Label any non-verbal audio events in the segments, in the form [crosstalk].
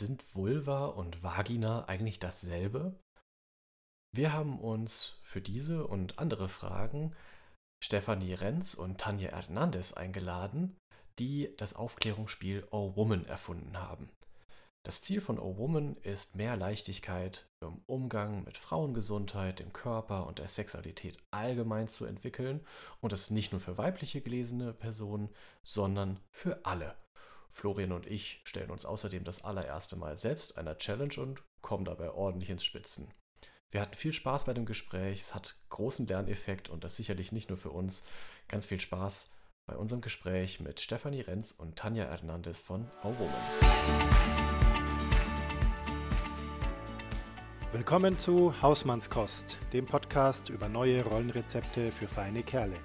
sind Vulva und Vagina eigentlich dasselbe? Wir haben uns für diese und andere Fragen Stefanie Renz und Tanja Hernandez eingeladen, die das Aufklärungsspiel Oh Woman erfunden haben. Das Ziel von Oh Woman ist mehr Leichtigkeit im Umgang mit Frauengesundheit, dem Körper und der Sexualität allgemein zu entwickeln und das nicht nur für weibliche gelesene Personen, sondern für alle. Florian und ich stellen uns außerdem das allererste Mal selbst einer Challenge und kommen dabei ordentlich ins Spitzen. Wir hatten viel Spaß bei dem Gespräch, es hat großen Lerneffekt und das sicherlich nicht nur für uns. Ganz viel Spaß bei unserem Gespräch mit Stefanie Renz und Tanja Hernandez von Oh Woman. Willkommen zu Hausmannskost, dem Podcast über neue Rollenrezepte für feine Kerle.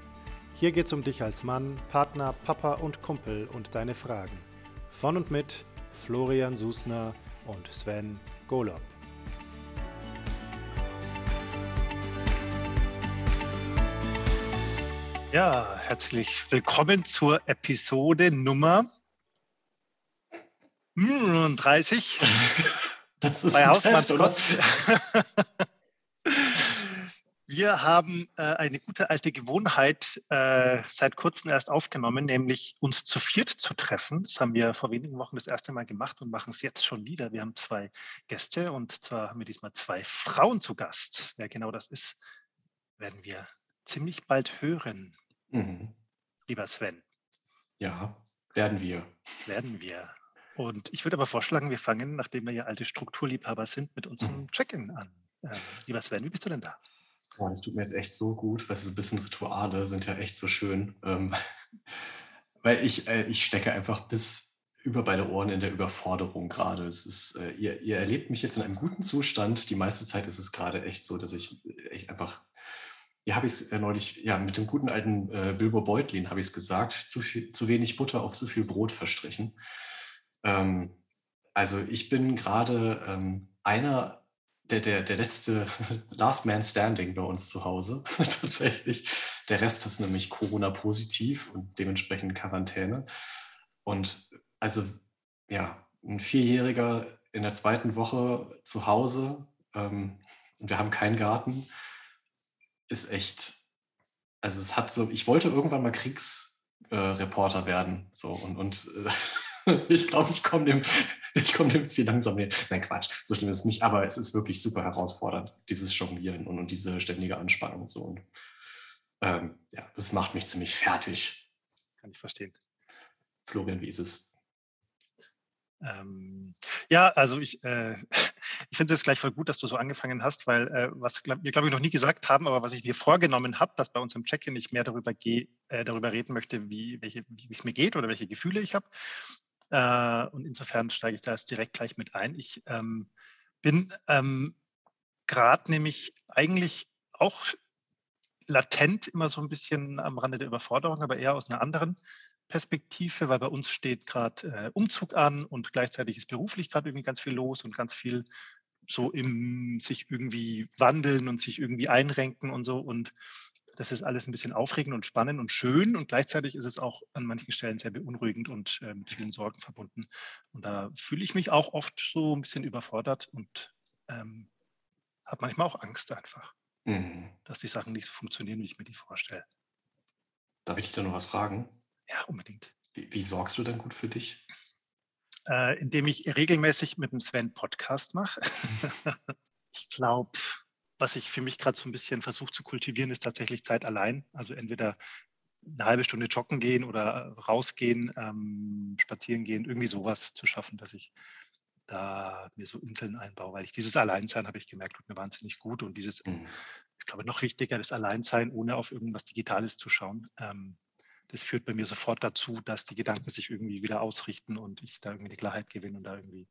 Hier geht's um dich als Mann, Partner, Papa und Kumpel und deine Fragen. Von und mit Florian Susner und Sven Golob. Ja, herzlich willkommen zur Episode Nummer 30. [laughs] Das ist bei Hausmannskost. [laughs] Wir haben äh, eine gute alte Gewohnheit äh, seit kurzem erst aufgenommen, nämlich uns zu viert zu treffen. Das haben wir vor wenigen Wochen das erste Mal gemacht und machen es jetzt schon wieder. Wir haben zwei Gäste und zwar haben wir diesmal zwei Frauen zu Gast. Wer genau das ist, werden wir ziemlich bald hören. Mhm. Lieber Sven. Ja, werden wir. Werden wir. Und ich würde aber vorschlagen, wir fangen, nachdem wir ja alte Strukturliebhaber sind, mit unserem. [laughs] Check-in an. Ähm, lieber Sven, wie bist du denn da? Oh, das tut mir jetzt echt so gut, weil so ein bisschen Rituale sind ja echt so schön. Ähm, [laughs] weil ich, äh, ich stecke einfach bis über beide Ohren in der Überforderung gerade. Es ist, äh, ihr, ihr erlebt mich jetzt in einem guten Zustand. Die meiste Zeit ist es gerade echt so, dass ich echt einfach ja, habe ich es äh, neulich, ja, mit dem guten alten äh, Bilbo Beutlin habe ich es gesagt, zu, viel, zu wenig Butter auf zu viel Brot verstrichen. Ähm, also ich bin gerade ähm, einer, der, der, der letzte [laughs] Last Man Standing bei uns zu Hause, [laughs] tatsächlich. Der Rest ist nämlich Corona-positiv und dementsprechend Quarantäne. Und also, ja, ein Vierjähriger in der zweiten Woche zu Hause ähm, und wir haben keinen Garten, ist echt, also es hat so, ich wollte irgendwann mal Kriegsreporter äh, werden, so und, und äh, [laughs] [laughs] ich glaube, ich komme dem, [laughs] ich komme dem Ziel langsam näher. Nein, Quatsch, so schlimm ist es nicht, aber es ist wirklich super herausfordernd, dieses Jonglieren und, und diese ständige Anspannung und so. Und ähm, ja, das macht mich ziemlich fertig. Kann ich verstehen. Florian, wie ist es? Ähm, ja, also ich, äh, [laughs] ich finde es gleich voll gut, dass du so angefangen hast, weil äh, was glaub, wir, glaube ich, noch nie gesagt haben, aber was ich dir vorgenommen habe, dass bei uns im Check-in ich mehr darüber, geh, äh, darüber reden möchte, wie es mir geht oder welche Gefühle ich habe. Äh, und insofern steige ich da jetzt direkt gleich mit ein. Ich ähm, bin ähm, gerade nämlich eigentlich auch latent immer so ein bisschen am Rande der Überforderung, aber eher aus einer anderen Perspektive, weil bei uns steht gerade äh, Umzug an und gleichzeitig ist beruflich gerade irgendwie ganz viel los und ganz viel so im sich irgendwie wandeln und sich irgendwie einrenken und so. Und das ist alles ein bisschen aufregend und spannend und schön und gleichzeitig ist es auch an manchen Stellen sehr beunruhigend und äh, mit vielen Sorgen verbunden. Und da fühle ich mich auch oft so ein bisschen überfordert und ähm, habe manchmal auch Angst einfach, mhm. dass die Sachen nicht so funktionieren, wie ich mir die vorstelle. Darf ich dich da noch was fragen? Ja, unbedingt. Wie, wie sorgst du denn gut für dich? Äh, indem ich regelmäßig mit dem Sven Podcast mache. [laughs] ich glaube, was ich für mich gerade so ein bisschen versuche zu kultivieren, ist tatsächlich Zeit allein. Also entweder eine halbe Stunde joggen gehen oder rausgehen, ähm, spazieren gehen, irgendwie sowas zu schaffen, dass ich da mir so Inseln einbaue, weil ich dieses Alleinsein habe ich gemerkt, tut mir wahnsinnig gut und dieses, mhm. ich glaube, noch wichtiger, das Alleinsein, ohne auf irgendwas Digitales zu schauen. Ähm, das führt bei mir sofort dazu, dass die Gedanken sich irgendwie wieder ausrichten und ich da irgendwie die Klarheit gewinne und da irgendwie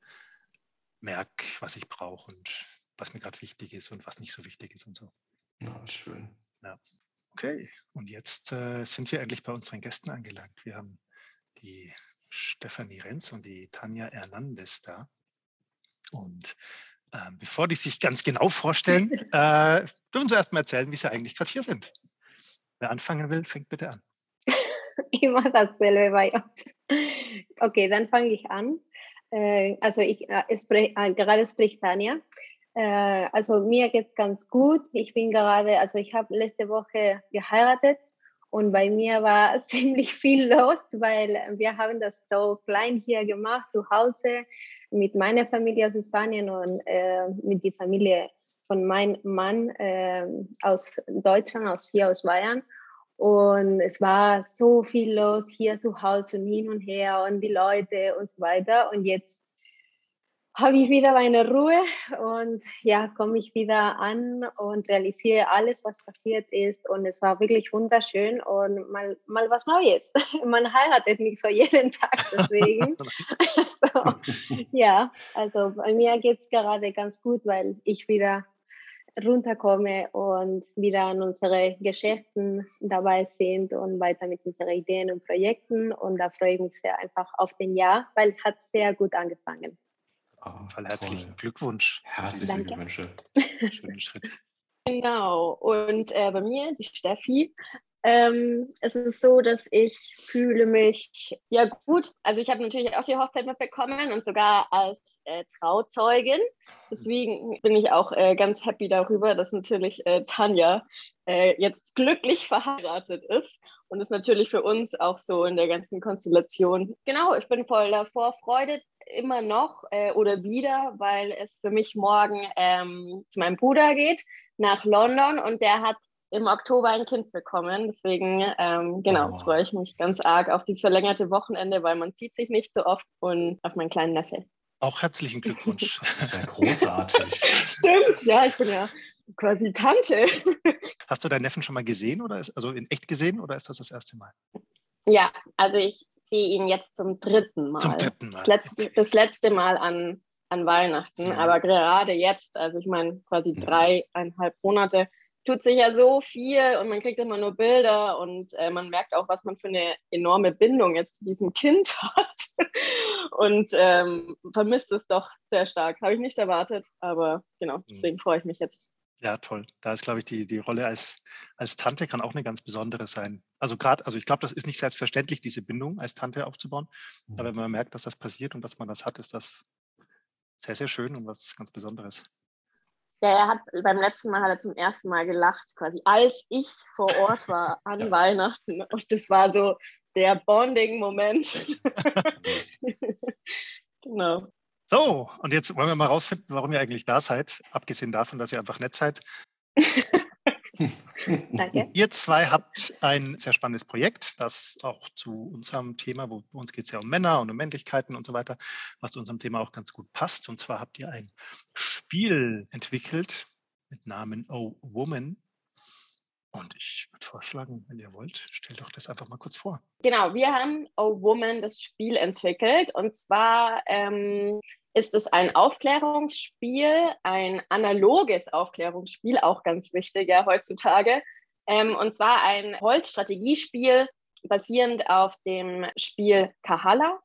merke, was ich brauche und was mir gerade wichtig ist und was nicht so wichtig ist und so. Ja, schön. Ja. Okay, und jetzt äh, sind wir endlich bei unseren Gästen angelangt. Wir haben die Stefanie Renz und die Tanja Hernandez da. Und äh, bevor die sich ganz genau vorstellen, [laughs] äh, dürfen Sie erst mal erzählen, wie Sie eigentlich gerade hier sind. Wer anfangen will, fängt bitte an. [laughs] ich mache dasselbe bei uns. Okay, dann fange ich an. Äh, also ich, äh, sprech, äh, gerade spricht Tanja. Äh, also mir geht es ganz gut. Ich bin gerade, also ich habe letzte Woche geheiratet und bei mir war [laughs] ziemlich viel los, weil wir haben das so klein hier gemacht, zu Hause, mit meiner Familie aus Spanien und äh, mit der Familie von meinem Mann äh, aus Deutschland, aus hier aus Bayern. Und es war so viel los hier zu Hause und hin und her und die Leute und so weiter. Und jetzt habe ich wieder meine Ruhe und ja, komme ich wieder an und realisiere alles, was passiert ist. Und es war wirklich wunderschön und mal, mal was Neues. [laughs] Man heiratet nicht so jeden Tag, [laughs] deswegen. [laughs] also, ja, also bei mir geht es gerade ganz gut, weil ich wieder runterkomme und wieder an unsere Geschäften dabei sind und weiter mit unseren Ideen und Projekten. Und da freue ich mich sehr einfach auf den Jahr, weil es hat sehr gut angefangen. Auf jeden Fall herzlichen Toll. Glückwunsch. Herzliche Glückwünsche. Schönen Schritt. [laughs] Genau. Und äh, bei mir, die Steffi, ähm, es ist so, dass ich fühle mich ja gut. Also ich habe natürlich auch die Hochzeit mitbekommen und sogar als äh, Trauzeugin. Deswegen bin ich auch äh, ganz happy darüber, dass natürlich äh, Tanja äh, jetzt glücklich verheiratet ist. Und ist natürlich für uns auch so in der ganzen Konstellation. Genau, ich bin voller Vorfreude immer noch äh, oder wieder, weil es für mich morgen ähm, zu meinem Bruder geht nach London und der hat im Oktober ein Kind bekommen. Deswegen, ähm, genau, oh. freue ich mich ganz arg auf dieses verlängerte Wochenende, weil man sieht sich nicht so oft und auf meinen kleinen Neffe. Auch herzlichen Glückwunsch. [laughs] Das ist ja großartig. Stimmt, ja, ich bin ja quasi Tante. Hast du deinen Neffen schon mal gesehen oder ist, also in echt gesehen oder ist das das erste Mal? Ja, also ich sehe ihn jetzt zum dritten Mal. Zum dritten Mal. Das letzte, das letzte Mal an, an Weihnachten, ja. aber gerade jetzt, also ich meine quasi ja. dreieinhalb Monate, tut sich ja so viel und man kriegt immer nur Bilder und äh, man merkt auch, was man für eine enorme Bindung jetzt zu diesem Kind [laughs] hat und ähm, vermisst es doch sehr stark. Habe ich nicht erwartet, aber genau, mhm. deswegen freue ich mich jetzt. Ja, toll. Da ist, glaube ich, die, die Rolle als, als Tante kann auch eine ganz besondere sein. Also gerade, also ich glaube, das ist nicht selbstverständlich, diese Bindung als Tante aufzubauen. Aber wenn man merkt, dass das passiert und dass man das hat, ist das sehr, sehr schön und was ganz Besonderes. Ja, er hat beim letzten Mal hat er zum ersten Mal gelacht, quasi als ich vor Ort war [laughs] an ja. Weihnachten. Und das war so der Bonding-Moment. [laughs] [laughs] genau. So, und jetzt wollen wir mal rausfinden, warum ihr eigentlich da seid, abgesehen davon, dass ihr einfach nett seid. [laughs] Danke. Ihr zwei habt ein sehr spannendes Projekt, das auch zu unserem Thema, wo uns geht es ja um Männer und um Männlichkeiten und so weiter, was zu unserem Thema auch ganz gut passt. Und zwar habt ihr ein Spiel entwickelt mit Namen Oh Woman. Und ich vorschlagen, wenn ihr wollt, stellt doch das einfach mal kurz vor. Genau, wir haben Oh Woman das Spiel entwickelt. Und zwar ähm, ist es ein Aufklärungsspiel, ein analoges Aufklärungsspiel, auch ganz wichtig ja heutzutage. Ähm, und zwar ein Holzstrategiespiel basierend auf dem Spiel Kahala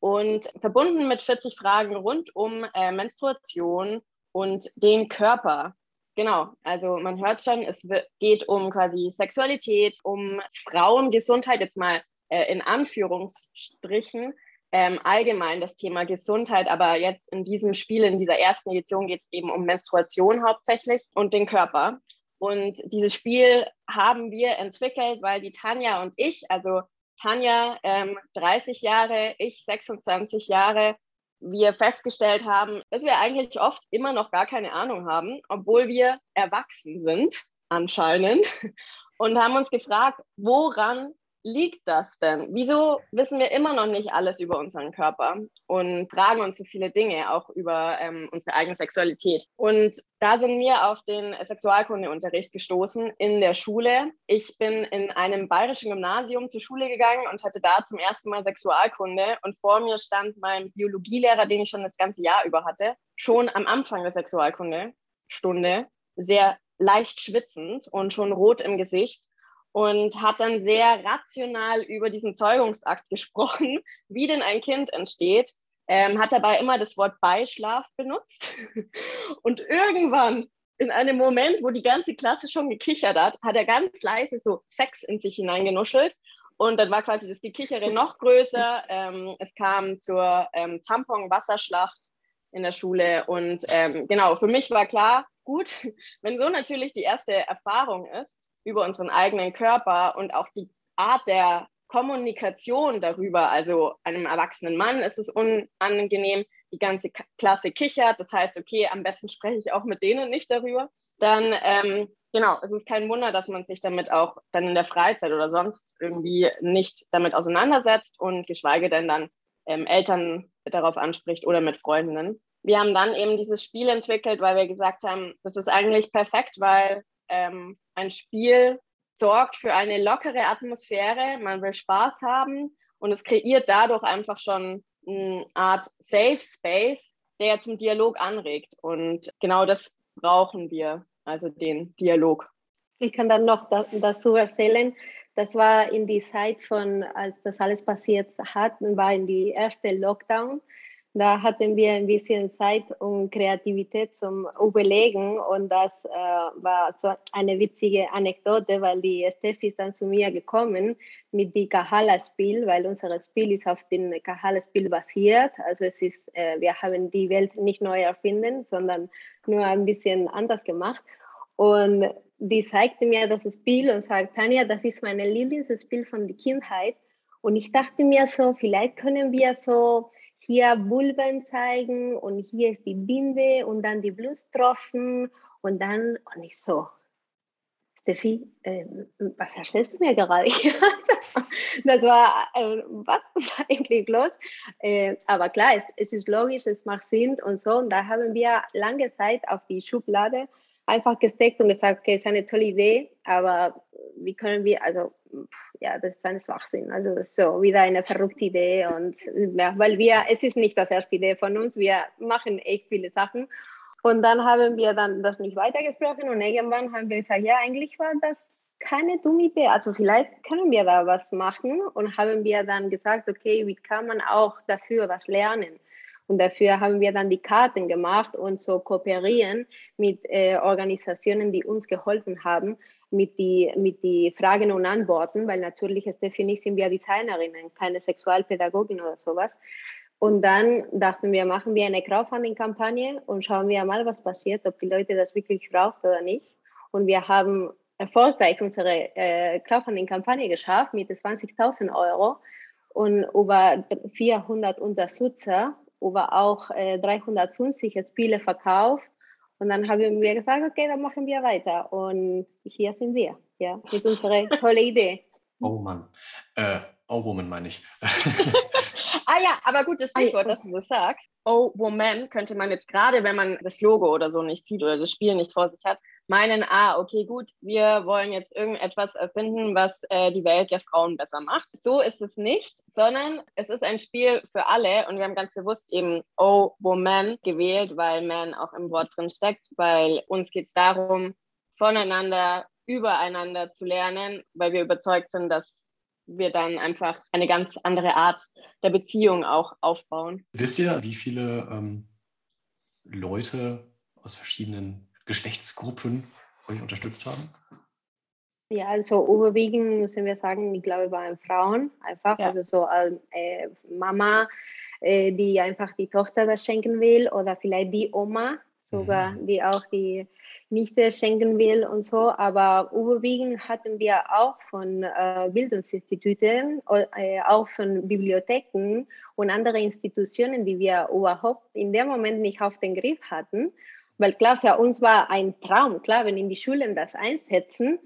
und verbunden mit 40 Fragen rund um äh, Menstruation und den Körper. Genau, also man hört schon, es geht um quasi Sexualität, um Frauengesundheit, jetzt mal äh, in Anführungsstrichen, ähm, allgemein das Thema Gesundheit, aber jetzt in diesem Spiel, in dieser ersten Edition geht es eben um Menstruation hauptsächlich und den Körper. Und dieses Spiel haben wir entwickelt, weil die Tanja und ich, also Tanja ähm, 30 Jahre, ich 26 Jahre, wir festgestellt haben, dass wir eigentlich oft immer noch gar keine Ahnung haben, obwohl wir erwachsen sind anscheinend. [laughs] Und haben uns gefragt, woran liegt das denn? Wieso wissen wir immer noch nicht alles über unseren Körper und fragen uns so viele Dinge auch über ähm, unsere eigene Sexualität? Und da sind wir auf den Sexualkundeunterricht gestoßen in der Schule. Ich bin in einem bayerischen Gymnasium zur Schule gegangen und hatte da zum ersten Mal Sexualkunde und vor mir stand mein Biologielehrer, den ich schon das ganze Jahr über hatte, schon am Anfang der Sexualkunde-Stunde sehr leicht schwitzend und schon rot im Gesicht und hat dann sehr rational über diesen Zeugungsakt gesprochen, [laughs] wie denn ein Kind entsteht, ähm, hat dabei immer das Wort Beischlaf benutzt. [laughs] Und irgendwann, in einem Moment, wo die ganze Klasse schon gekichert hat, hat er ganz leise so Sex in sich hineingenuschelt Und dann war quasi das Gekichere noch größer. Ähm, es kam zur ähm, Tampon-Wasserschlacht in der Schule. Und ähm, genau, für mich war klar, gut, [laughs] wenn so natürlich die erste Erfahrung ist über unseren eigenen Körper und auch die Art der Kommunikation darüber, also einem erwachsenen Mann ist es unangenehm, die ganze Klasse kichert, das heißt, okay, am besten spreche ich auch mit denen nicht darüber, dann ähm, genau, es ist kein Wunder, dass man sich damit auch dann in der Freizeit oder sonst irgendwie nicht damit auseinandersetzt und geschweige denn dann ähm, Eltern darauf anspricht oder mit Freundinnen. Wir haben dann eben dieses Spiel entwickelt, weil wir gesagt haben, das ist eigentlich perfekt, weil ähm, ein Spiel sorgt für eine lockere Atmosphäre, man will Spaß haben und es kreiert dadurch einfach schon eine Art Safe Space, der zum Dialog anregt. Und genau das brauchen wir, also den Dialog. Ich kann dann noch dazu erzählen, das war in die Zeit von, als das alles passiert hat, war in die erste Lockdown. Da hatten wir ein bisschen Zeit und Kreativität zum Überlegen und das äh, war so eine witzige Anekdote, weil die Steffi ist dann zu mir gekommen mit dem Kahala-Spiel, weil unser Spiel ist auf dem Kahala-Spiel basiert. Also es ist, äh, wir haben die Welt nicht neu erfinden, sondern nur ein bisschen anders gemacht. Und die zeigte mir das Spiel und sagt, Tanja, das ist mein Lieblingsspiel von der Kindheit. Und ich dachte mir so, vielleicht können wir so hier Vulven zeigen und hier ist die Binde und dann die Blutstropfen und dann, und ich so, Steffi, äh, was erzählst du mir gerade? [laughs] das war, äh, was ist eigentlich los? Äh, aber klar, es, es, ist logisch, es macht Sinn und so. Und da haben wir lange Zeit auf die Schublade einfach gesteckt und gesagt, okay, ist eine tolle Idee, aber wie können wir, also ja, das ist ein Schwachsinn. Also so wieder eine verrückte Idee und ja, weil wir, es ist nicht das erste Idee von uns, wir machen echt viele Sachen. Und dann haben wir dann das nicht weitergesprochen und irgendwann haben wir gesagt, ja, eigentlich war das keine dumme Idee. Also vielleicht können wir da was machen und haben wir dann gesagt, okay, wie kann man auch dafür was lernen? Und dafür haben wir dann die Karten gemacht und so kooperieren mit äh, Organisationen, die uns geholfen haben mit die, mit die Fragen und Antworten, weil natürlich, Steffi nicht sind wir Designerinnen, keine Sexualpädagogin oder sowas. Und dann dachten wir, machen wir eine Crowdfunding-Kampagne und schauen wir mal, was passiert, ob die Leute das wirklich brauchen oder nicht. Und wir haben erfolgreich unsere äh, Crowdfunding-Kampagne geschafft mit 20.000 Euro und über 400 Unterstützer über auch äh, 350 Spiele verkauft. Und dann haben wir gesagt, okay, dann machen wir weiter. Und hier sind wir, ja, mit unserer [laughs] tollen Idee. Oh Mann. Äh, oh Woman meine ich. [laughs] ah ja, aber gutes Stichwort, dass du das sagst. Oh Woman könnte man jetzt gerade, wenn man das Logo oder so nicht sieht oder das Spiel nicht vor sich hat, meinen, ah, okay, gut, wir wollen jetzt irgendetwas erfinden, was äh, die Welt der Frauen besser macht. So ist es nicht, sondern es ist ein Spiel für alle und wir haben ganz bewusst eben Oh Woman gewählt, weil Man auch im Wort drin steckt, weil uns geht es darum, voneinander, übereinander zu lernen, weil wir überzeugt sind, dass wir dann einfach eine ganz andere Art der Beziehung auch aufbauen. Wisst ihr, wie viele ähm, Leute aus verschiedenen Geschlechtsgruppen euch unterstützt haben? Ja, also überwiegend müssen wir sagen, ich glaube, waren Frauen einfach, ja. also so äh, Mama, äh, die einfach die Tochter das schenken will oder vielleicht die Oma sogar, mhm. die auch die Nichte schenken will und so. Aber überwiegend hatten wir auch von äh, Bildungsinstituten, äh, auch von Bibliotheken und anderen Institutionen, die wir überhaupt in dem Moment nicht auf den Griff hatten. Weil klar, für uns war ein Traum, klar, wenn in die Schulen das einsetzen,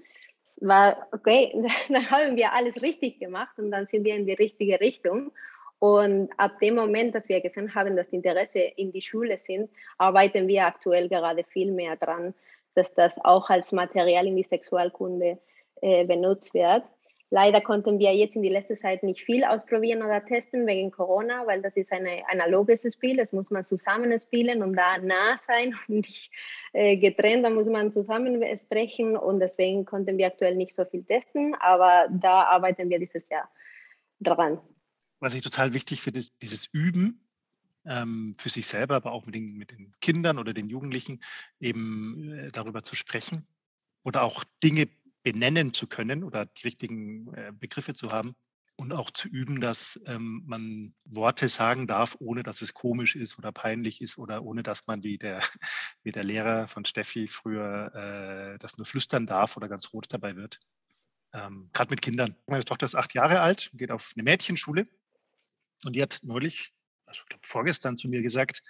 war, okay, [laughs] dann haben wir alles richtig gemacht und dann sind wir in die richtige Richtung. Und ab dem Moment, dass wir gesehen haben, dass Interesse in die Schule sind, arbeiten wir aktuell gerade viel mehr dran, dass das auch als Material in die Sexualkunde äh, benutzt wird. Leider konnten wir jetzt in die letzte Zeit nicht viel ausprobieren oder testen wegen Corona, weil das ist ein analoges Spiel. Das muss man zusammen spielen und da nah sein [laughs] und nicht äh, getrennt. Da muss man zusammen sprechen und deswegen konnten wir aktuell nicht so viel testen, aber da arbeiten wir dieses Jahr dran. Was ich total wichtig finde, ist dieses Üben ähm, für sich selber, aber auch mit den, mit den Kindern oder den Jugendlichen eben äh, darüber zu sprechen oder auch Dinge benennen zu können oder die richtigen äh, Begriffe zu haben und auch zu üben, dass ähm, man Worte sagen darf, ohne dass es komisch ist oder peinlich ist oder ohne dass man wie der, [laughs] wie der Lehrer von Steffi früher äh, das nur flüstern darf oder ganz rot dabei wird. Ähm, Gerade mit Kindern. Meine Tochter ist acht Jahre alt, geht auf eine Mädchenschule und die hat neulich, also ich glaube vorgestern zu mir gesagt,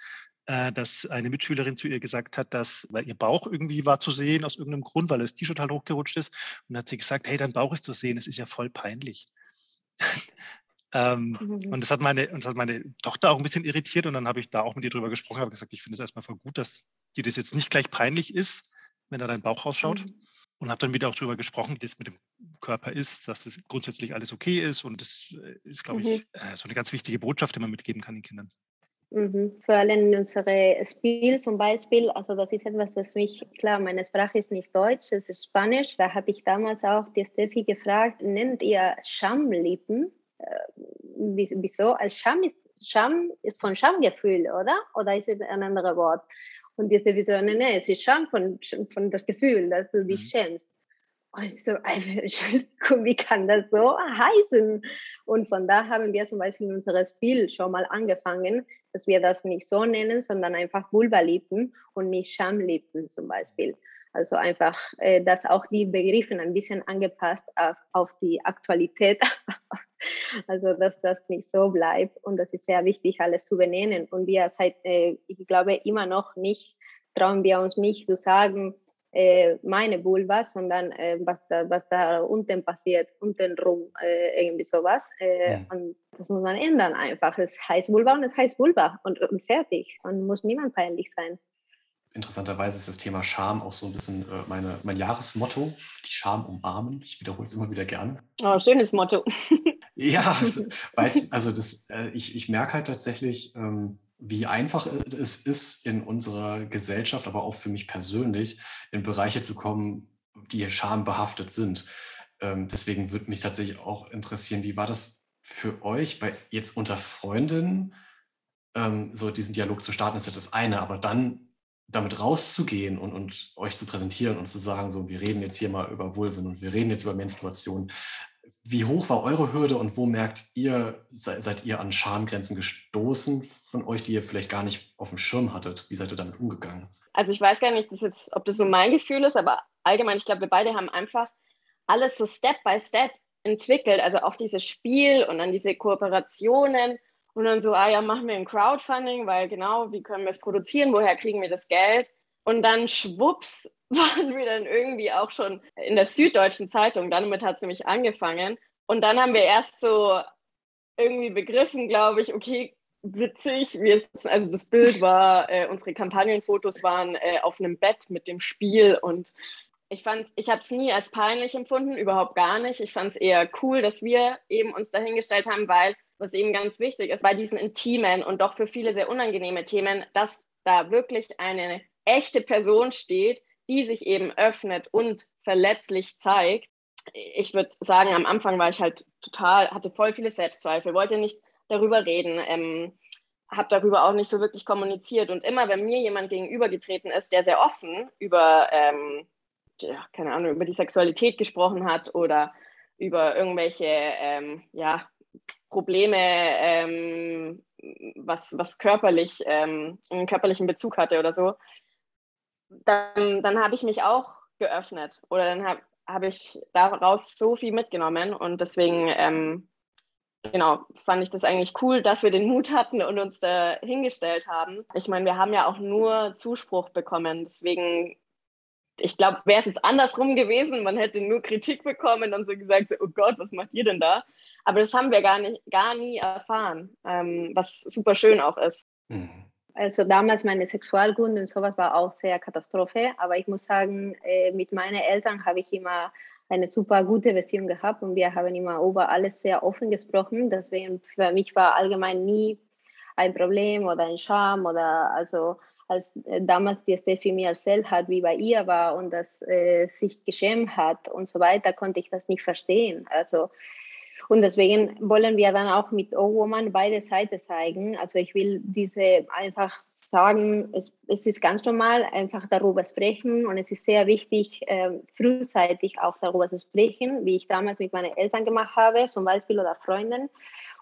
dass eine Mitschülerin zu ihr gesagt hat, dass, weil ihr Bauch irgendwie war zu sehen aus irgendeinem Grund, weil das T-Shirt halt hochgerutscht ist, und dann hat sie gesagt, hey, dein Bauch ist zu sehen, es ist ja voll peinlich. [laughs] ähm, mhm. Und das hat, meine, das hat meine Tochter auch ein bisschen irritiert und dann habe ich da auch mit ihr drüber gesprochen, habe gesagt, ich finde es erstmal voll gut, dass dir das jetzt nicht gleich peinlich ist, wenn da dein Bauch rausschaut. Mhm. Und habe dann wieder auch darüber gesprochen, wie das mit dem Körper ist, dass das grundsätzlich alles okay ist. Und das äh, ist, glaube ich, mhm. äh, so eine ganz wichtige Botschaft, die man mitgeben kann den Kindern. Mhm. Vor allem in unserem Spiel zum Beispiel, also das ist etwas, das mich, klar, meine Sprache ist nicht Deutsch, es ist Spanisch. Da habe ich damals auch die Steffi gefragt, nennt ihr Schamlippen? Äh, wieso? Als Scham ist, Scham ist von Schamgefühl, oder? Oder ist es ein anderes Wort? Und die Steffi so, nein, nein, es ist Scham von, von das Gefühl, dass du dich mhm. schämst. Und ich so, [laughs] wie kann das so heißen? Und von da haben wir zum Beispiel unser Spiel schon mal angefangen, dass wir das nicht so nennen, sondern einfach Vulva-Lippen und nicht Schamlippen zum Beispiel. Also einfach, äh, dass auch die Begriffe ein bisschen angepasst auf, auf die Aktualität. [laughs] also, dass das nicht so bleibt. Und das ist sehr wichtig, alles zu benennen. Und wir seit, äh, ich glaube, immer noch nicht, trauen wir uns nicht zu sagen, äh, meine Vulva, sondern was, da, was da unten passiert, untenrum, äh, irgendwie sowas. Ja. Und das muss man ändern einfach. Es heißt Vulva und es heißt Vulva und, und fertig. Und muss niemand peinlich sein. Interessanterweise ist das Thema Scham auch so ein bisschen äh, meine, mein Jahresmotto, die Scham umarmen. Ich wiederhole es immer wieder gerne. Oh, schönes Motto. [laughs] ja, weil also das, äh, ich, ich merke halt tatsächlich, ähm, wie einfach es ist, in unserer Gesellschaft, aber auch für mich persönlich, in Bereiche zu kommen, die schambehaftet sind. Ähm, deswegen würde mich tatsächlich auch interessieren, wie war das für euch? Weil jetzt unter Freundinnen ähm, so diesen Dialog zu starten, ist ja das eine, aber dann damit rauszugehen und, und euch zu präsentieren und zu sagen, so, wir reden jetzt hier mal über Vulven und wir reden jetzt über Menstruation. Wie hoch war eure Hürde und wo merkt ihr, seid ihr an Schamgrenzen gestoßen von euch, die ihr vielleicht gar nicht auf dem Schirm hattet? Wie seid ihr damit umgegangen? Also ich weiß gar nicht, jetzt, ob das so mein Gefühl ist, aber allgemein, ich glaube, wir beide haben einfach alles so Step by Step entwickelt. Also auch dieses Spiel und dann diese Kooperationen und dann so, ah ja, machen wir ein Crowdfunding, weil genau, wie können wir es produzieren, woher kriegen wir das Geld? Und dann schwupps [laughs] waren wir dann irgendwie auch schon in der Süddeutschen Zeitung. Damit hat es nämlich angefangen. Und dann haben wir erst so irgendwie begriffen, glaube ich, okay, witzig. Wir, also das Bild war, äh, unsere Kampagnenfotos waren äh, auf einem Bett mit dem Spiel und ich fand, ich habe es nie als peinlich empfunden, überhaupt gar nicht. Ich fand es eher cool, dass wir eben uns dahingestellt haben, weil was eben ganz wichtig ist bei diesen intimen und doch für viele sehr unangenehme Themen, dass da wirklich eine echte Person steht, die sich eben öffnet und verletzlich zeigt. Ich würde sagen, am Anfang war ich halt total, hatte voll viele Selbstzweifel, wollte nicht darüber reden, ähm, habe darüber auch nicht so wirklich kommuniziert. Und immer, wenn mir jemand gegenübergetreten ist, der sehr offen über, ähm, ja, keine Ahnung, über die Sexualität gesprochen hat oder über irgendwelche ähm, ja, Probleme, ähm, was, was körperlich, ähm, einen körperlichen Bezug hatte oder so, dann, dann habe ich mich auch geöffnet oder dann habe hab ich daraus so viel mitgenommen und deswegen, ähm, genau, fand ich das eigentlich cool, dass wir den Mut hatten und uns da hingestellt haben. Ich meine, wir haben ja auch nur Zuspruch bekommen, deswegen ich glaube, wäre es jetzt andersrum gewesen, man hätte nur Kritik bekommen und so gesagt, oh Gott, was macht ihr denn da? Aber das haben wir gar, nicht, gar nie erfahren, ähm, was super schön auch ist. Mhm. Also damals meine Sexualkunde und sowas war auch sehr Katastrophe. Aber ich muss sagen, äh, mit meinen Eltern habe ich immer eine super gute Beziehung gehabt und wir haben immer über alles sehr offen gesprochen. Deswegen für mich war allgemein nie ein Problem oder ein Scham oder also als äh, damals die Steffi mir erzählt hat, wie bei ihr war und dass äh, sich geschämt hat und so weiter, konnte ich das nicht verstehen. Also Und deswegen wollen wir dann auch mit O Woman beide Seiten zeigen. Also ich will diese einfach sagen, es, es ist ganz normal, einfach darüber sprechen und es ist sehr wichtig, äh, frühzeitig auch darüber zu sprechen, wie ich damals mit meinen Eltern gemacht habe, zum Beispiel oder Freunden.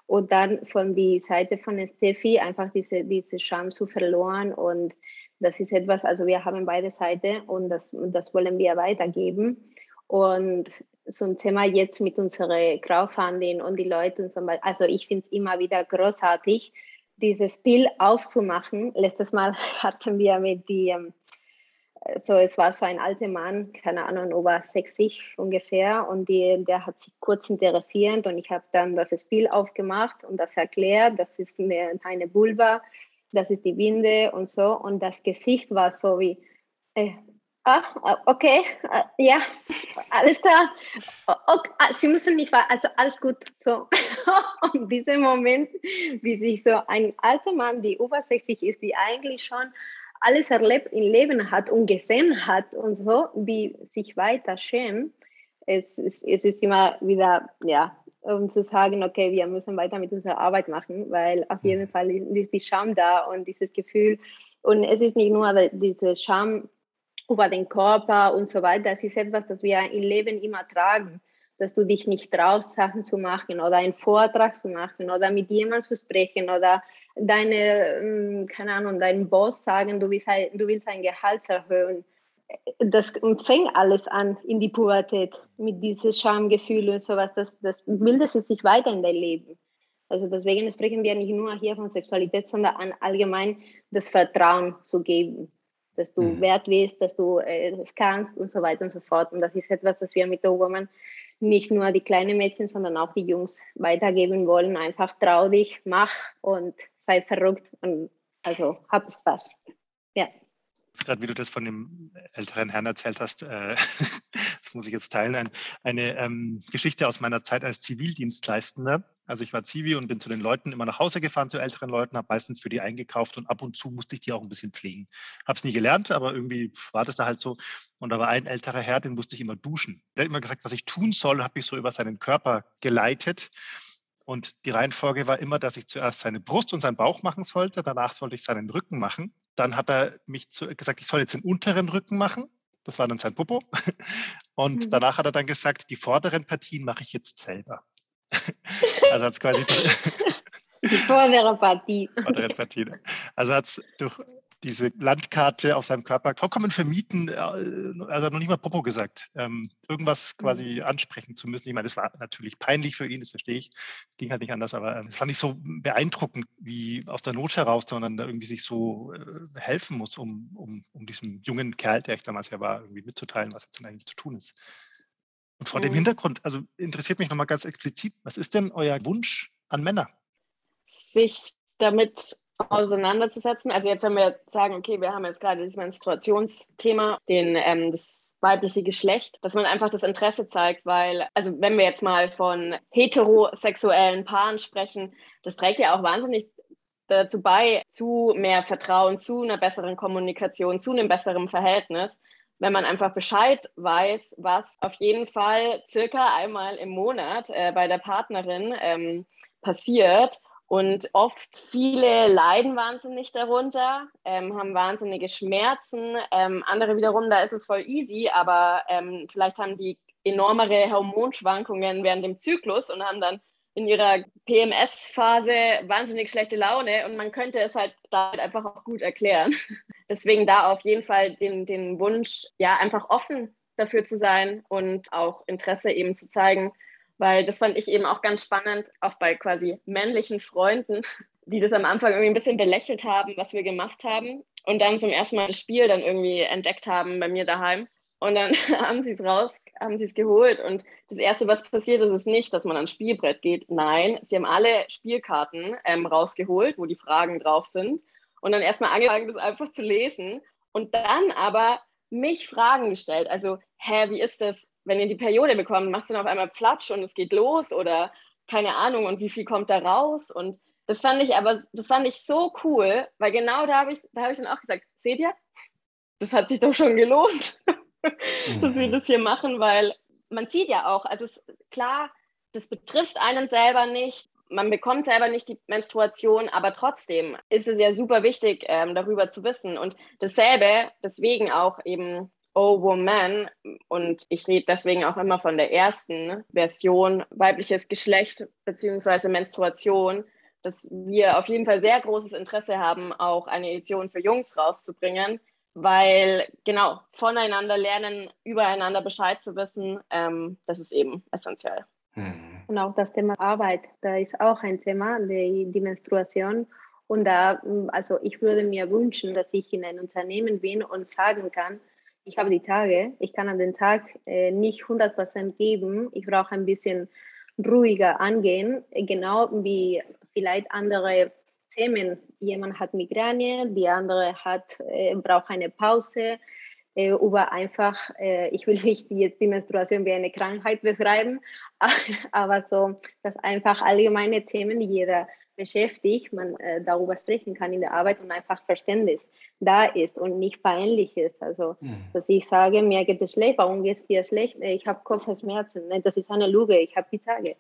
Und dann von der Seite von Steffi einfach diese, diese Scham zu verloren und das ist etwas, also wir haben beide Seiten und das, das wollen wir weitergeben. Und so ein Thema jetzt mit unserer Crowdfunding und die Leute und so weiter. Also ich finde es immer wieder großartig, dieses Spiel aufzumachen. Letztes Mal [laughs] hatten wir mit die, ähm, so es war so ein alter Mann, keine Ahnung, über 60 ungefähr, und die, der hat sich kurz interessiert und ich habe dann das Spiel aufgemacht und das erklärt. Das ist eine, eine Vulva, das ist die Winde und so. Und das Gesicht war so wie, äh, Ah, okay, ah, ja, alles klar. Okay, ah, Sie müssen nicht, also alles gut. So, [laughs] und dieser Moment, wie sich so ein alter Mann, die über 60 ist, die eigentlich schon alles erlebt im Leben hat und gesehen hat und so, wie sich weiter schämt, es, es, es ist immer wieder, ja, um zu sagen, okay, wir müssen weiter mit unserer Arbeit machen, weil auf jeden mhm. Fall ist die Scham da und dieses Gefühl. Und es ist nicht nur diese Scham über den Körper und so weiter. Das ist etwas, das wir im Leben immer tragen, dass du dich nicht traust, Sachen zu machen oder einen Vortrag zu machen oder mit jemandem zu sprechen oder deine, hm, keine Ahnung, deinen Boss sagen, du willst, du willst ein Gehalt erhöhen. Das fängt alles an in die Pubertät mit diesen Schamgefühlen und sowas. Das, das bildet sich weiter in dein Leben. Also deswegen sprechen wir nicht nur hier von Sexualität, sondern an allgemein das Vertrauen zu geben dass du mhm. wert bist, dass du äh, es kannst und so weiter und so fort. Und das ist etwas, das wir mit der Woman nicht nur die kleinen Mädchen, sondern auch die Jungs weitergeben wollen. Einfach trau dich, mach und sei verrückt und also hab Spaß. Ja. Gerade wie du das von dem älteren Herrn erzählt hast, äh, [laughs] das muss ich jetzt teilen, ein, eine ähm, Geschichte aus meiner Zeit als Zivildienstleistender. Also ich war Zivi und bin zu den Leuten immer nach Hause gefahren, zu älteren Leuten, habe meistens für die eingekauft und ab und zu musste ich die auch ein bisschen pflegen. Habe es nie gelernt, aber irgendwie war das da halt so. Und da war ein älterer Herr, den musste ich immer duschen. Der hat immer gesagt, was ich tun soll, habe ich so über seinen Körper geleitet. Und die Reihenfolge war immer, dass ich zuerst seine Brust und seinen Bauch machen sollte, danach sollte ich seinen Rücken machen. Dann hat er mich zu, gesagt, ich soll jetzt den unteren Rücken machen. Das war dann sein Popo. [laughs] Und mhm. danach hat er dann gesagt, die vorderen Partien mache ich jetzt selber. [laughs] also hat es quasi. die vordere Partie. [laughs] Vordere Partie. Also hat es durch diese Landkarte auf seinem Körper vollkommen vermieten, äh, also noch nicht mal Popo gesagt, ähm, irgendwas quasi mhm. ansprechen zu müssen. Ich meine, das war natürlich peinlich für ihn, das verstehe ich. Es ging halt nicht anders, aber ähm, es fand ich so beeindruckend, wie aus der Not heraus, sondern da irgendwie sich so äh, helfen muss, um, um, um diesem jungen Kerl, der ich damals ja war, irgendwie mitzuteilen, was jetzt denn eigentlich zu tun ist. Und vor mhm. dem Hintergrund, also interessiert mich nochmal ganz explizit, was ist denn euer Wunsch an Männer? Sich damit auseinanderzusetzen. Also jetzt, wenn wir sagen, okay, wir haben jetzt gerade dieses Menstruationsthema, den, ähm, das weibliche Geschlecht, dass man einfach das Interesse zeigt, weil, also wenn wir jetzt mal von heterosexuellen Paaren sprechen, das trägt ja auch wahnsinnig dazu bei, zu mehr Vertrauen, zu einer besseren Kommunikation, zu einem besseren Verhältnis, wenn man einfach Bescheid weiß, was auf jeden Fall circa einmal im Monat äh, bei der Partnerin ähm, passiert und oft viele leiden wahnsinnig darunter, ähm, haben wahnsinnige Schmerzen. Ähm, andere wiederum, da ist es voll easy, aber ähm, vielleicht haben die enormere Hormonschwankungen während dem Zyklus und haben dann in ihrer PMS-Phase wahnsinnig schlechte Laune und man könnte es halt damit einfach auch gut erklären. [laughs] Deswegen da auf jeden Fall den, den Wunsch, ja, einfach offen dafür zu sein und auch Interesse eben zu zeigen, weil das fand ich eben auch ganz spannend, auch bei quasi männlichen Freunden, die das am Anfang irgendwie ein bisschen belächelt haben, was wir gemacht haben und dann zum ersten Mal das Spiel dann irgendwie entdeckt haben bei mir daheim. Und dann [laughs] haben sie es raus, haben sie es geholt. Und das Erste, was passiert ist, ist nicht, dass man ans Spielbrett geht. Nein, sie haben alle Spielkarten ähm, rausgeholt, wo die Fragen drauf sind. Und dann erstmal angefangen, das einfach zu lesen. Und dann aber mich Fragen gestellt. Also, hä, wie ist das? wenn ihr die Periode bekommt, macht es dann auf einmal Platsch und es geht los oder keine Ahnung und wie viel kommt da raus und das fand ich aber, das fand ich so cool, weil genau da habe ich, da habe ich dann auch gesagt, seht ihr, das hat sich doch schon gelohnt, [laughs] dass wir mhm. das hier machen, weil man sieht ja auch, also es, klar, das betrifft einen selber nicht. Man bekommt selber nicht die Menstruation, aber trotzdem ist es ja super wichtig, ähm, darüber zu wissen. Und dasselbe, deswegen auch eben Oh Woman, und ich rede deswegen auch immer von der ersten Version, weibliches Geschlecht bzw. Menstruation, dass wir auf jeden Fall sehr großes Interesse haben, auch eine Edition für Jungs rauszubringen, weil genau voneinander lernen, übereinander Bescheid zu wissen, ähm, das ist eben essentiell. Mhm. Und auch das Thema Arbeit, da ist auch ein Thema, die, die Menstruation. Und da, also ich würde mir wünschen, dass ich in ein Unternehmen bin und sagen kann, ich habe die Tage, ich kann an den Tag äh, nicht 100 Prozent geben, ich brauche ein bisschen ruhiger angehen, genau wie vielleicht andere Themen. Jemand hat Migräne, die andere hat, äh, braucht eine Pause, äh, über einfach, äh, ich will nicht jetzt die Menstruation wie eine Krankheit beschreiben, [laughs] aber so, dass einfach allgemeine Themen, jeder beschäftigt, man äh, darüber sprechen kann in der Arbeit und einfach Verständnis da ist und nicht peinlich ist. Also, mhm. dass ich sage, mir geht es schlecht, warum geht es dir schlecht? Äh, ich habe Kopfschmerzen, ne? das ist eine Lüge, ich habe die Tage.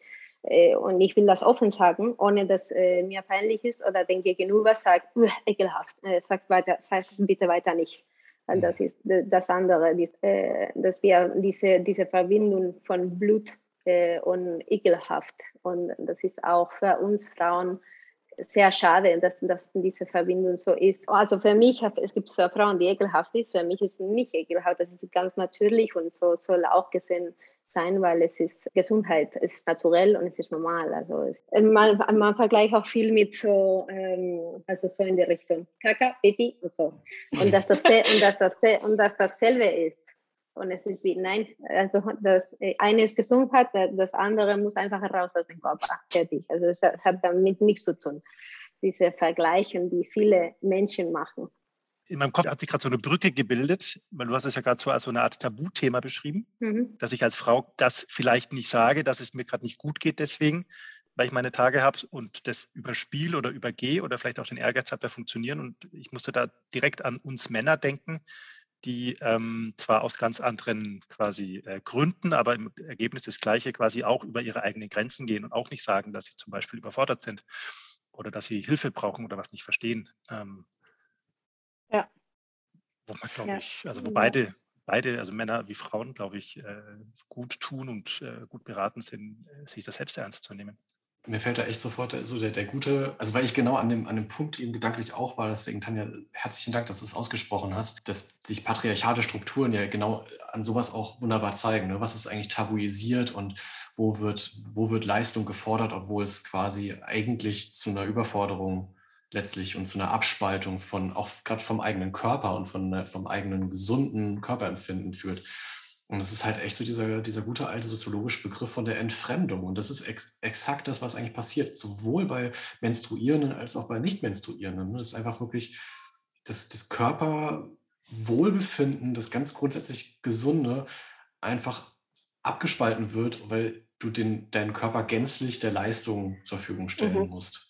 Äh, und ich will das offen sagen, ohne dass äh, mir peinlich ist oder den Gegenüber sagt, ekelhaft, äh, sag, weiter, sag bitte weiter nicht. Mhm. Das ist das andere, dass wir diese, diese Verbindung von Blut und ekelhaft. Und das ist auch für uns Frauen sehr schade, dass, dass diese Verbindung so ist. Also für mich, es gibt so Frauen, die ekelhaft ist, für mich ist es nicht ekelhaft, das ist ganz natürlich und so soll auch gesehen sein, weil es ist Gesundheit, es ist naturell und es ist normal. Also man, man vergleicht auch viel mit so, ähm, also so in die Richtung Kaka, Pipi und so. [laughs] Und dass das, und dass das, und dass dasselbe ist. Und es ist wie, nein, also das eine ist Gesundheit, das andere muss einfach raus aus dem Körper. Fertig. Also es hat damit nichts zu tun. Diese Vergleiche, die viele Menschen machen. In meinem Kopf hat sich gerade so eine Brücke gebildet, weil du hast es ja gerade so als so eine Art Tabuthema beschrieben, mhm. dass ich als Frau das vielleicht nicht sage, dass es mir gerade nicht gut geht deswegen, weil ich meine Tage habe und das überspiele oder übergehe oder vielleicht auch den Ehrgeiz habe, da funktionieren. Und ich musste da direkt an uns Männer denken, die ähm, zwar aus ganz anderen quasi äh, Gründen, aber im Ergebnis das Gleiche quasi auch über ihre eigenen Grenzen gehen und auch nicht sagen, dass sie zum Beispiel überfordert sind oder dass sie Hilfe brauchen oder was nicht verstehen. Ähm, ja. Wo man, glaube ja. ich, also wo beide, beide, also Männer wie Frauen, glaube ich, äh, gut tun und äh, gut beraten sind, äh, sich das selbst ernst zu nehmen. Mir fällt da echt sofort so der, der gute, also weil ich genau an dem, an dem Punkt eben gedanklich auch war, deswegen Tanja, herzlichen Dank, dass du es ausgesprochen hast, dass sich patriarchale Strukturen ja genau an sowas auch wunderbar zeigen. Ne? Was ist eigentlich tabuisiert und wo wird, wo wird Leistung gefordert, obwohl es quasi eigentlich zu einer Überforderung letztlich und zu einer Abspaltung von, auch gerade vom eigenen Körper und von, vom eigenen gesunden Körperempfinden führt. Und das ist halt echt so dieser, dieser gute alte soziologische Begriff von der Entfremdung. Und das ist ex exakt das, was eigentlich passiert, sowohl bei Menstruierenden als auch bei Nicht-Menstruierenden. Das ist einfach wirklich das, das Körperwohlbefinden, das ganz grundsätzlich Gesunde, einfach abgespalten wird, weil du den, deinen Körper gänzlich der Leistung zur Verfügung stellen mhm. musst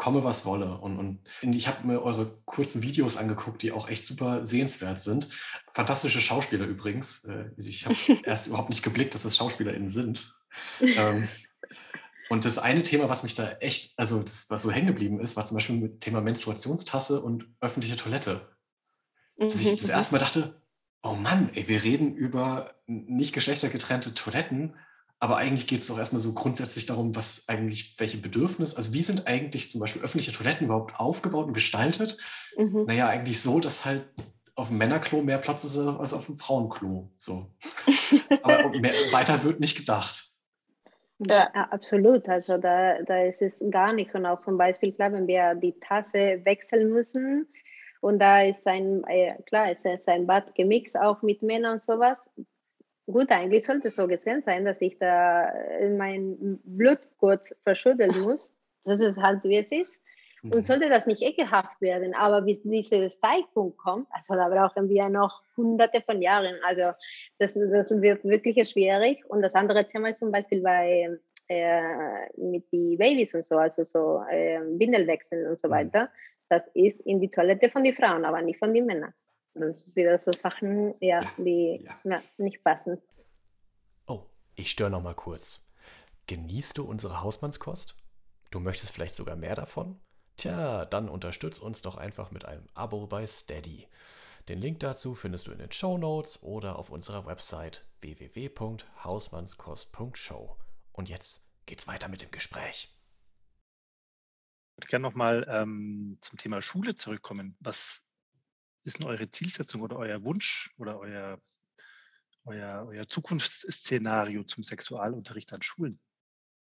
komme, was wolle. Und, und ich habe mir eure kurzen Videos angeguckt, die auch echt super sehenswert sind. Fantastische Schauspieler übrigens. Äh, ich habe [laughs] erst überhaupt nicht geblickt, dass das SchauspielerInnen sind. Ähm, und das eine Thema, was mich da echt, also das, was so hängen geblieben ist, war zum Beispiel mit Thema Menstruationstasse und öffentliche Toilette. Dass ich das mhm. erste Mal dachte, oh Mann, ey, wir reden über nicht geschlechtergetrennte Toiletten, aber eigentlich geht es doch erstmal so grundsätzlich darum, was eigentlich, welche Bedürfnisse, also wie sind eigentlich zum Beispiel öffentliche Toiletten überhaupt aufgebaut und gestaltet? Mhm. Naja, eigentlich so, dass halt auf dem Männerklo mehr Platz ist als auf dem Frauenklo. So. [laughs] Aber mehr, weiter wird nicht gedacht. Ja. absolut. Also da, da ist es gar nichts. Und auch zum Beispiel, klar, wenn wir die Tasse wechseln müssen, und da ist ein, äh, klar, ist ein Bad gemixt auch mit Männern und sowas. Gut, eigentlich sollte es so gesehen sein, dass ich da mein Blut kurz verschütteln muss. Das ist halt, wie es ist. Und mhm. sollte das nicht ekelhaft werden, aber bis dieser Zeitpunkt kommt, also da brauchen wir noch hunderte von Jahren. Also das, das wird wirklich schwierig. Und das andere Thema ist zum Beispiel bei äh, mit den Babys und so, also so äh, Windelwechseln und so mhm. weiter. Das ist in die Toilette von den Frauen, aber nicht von den Männern. Das ist wieder so Sachen, ja, die ja. Ja, nicht passen. Oh, ich störe noch mal kurz. Genießt du unsere Hausmannskost? Du möchtest vielleicht sogar mehr davon? Tja, dann unterstütz uns doch einfach mit einem Abo bei Steady. Den Link dazu findest du in den Show Notes oder auf unserer Website www.hausmannskost.show. Und jetzt geht's weiter mit dem Gespräch. Ich würde gerne nochmal ähm, zum Thema Schule zurückkommen. Was ist denn eure Zielsetzung oder euer Wunsch oder euer, euer, euer Zukunftsszenario zum Sexualunterricht an Schulen?